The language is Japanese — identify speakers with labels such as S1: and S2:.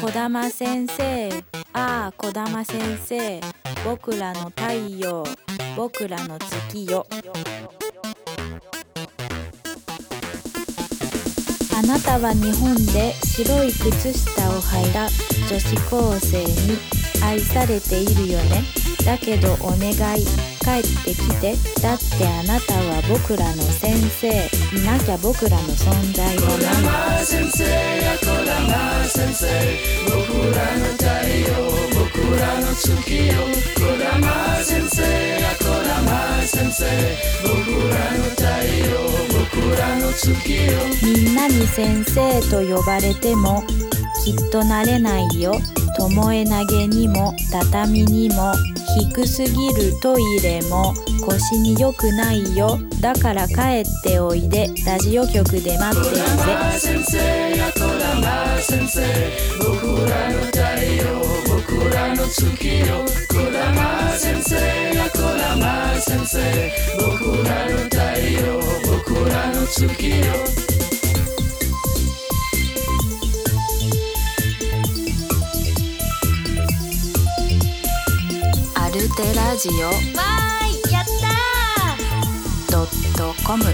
S1: 小玉先生。ああ小玉先生。僕らの太陽。僕らの月よ。あなたは日本で白い靴下を履いた。女子高生に愛されているよね。だけどお願い。帰ってきてだってあなたは僕らの先生いなきゃ僕らの存在はない
S2: 先生やこだま先生僕らの太陽僕らの月よ。こだま先生やこだま先生僕らの太陽僕らの月よ
S1: みんなに先生と呼ばれてもきっとなれないよ。巴投げにも畳にも低すぎるトイレも腰に良くないよ。だから帰っておいで。ラジオ局で待ってるぜ
S2: 先生やこだま先生。僕らの太陽僕らの月よ。こだま先生やこだま先生僕らの太陽僕らの月よ。
S1: ルテラジオ。
S3: わーいやったー。
S1: ドットコム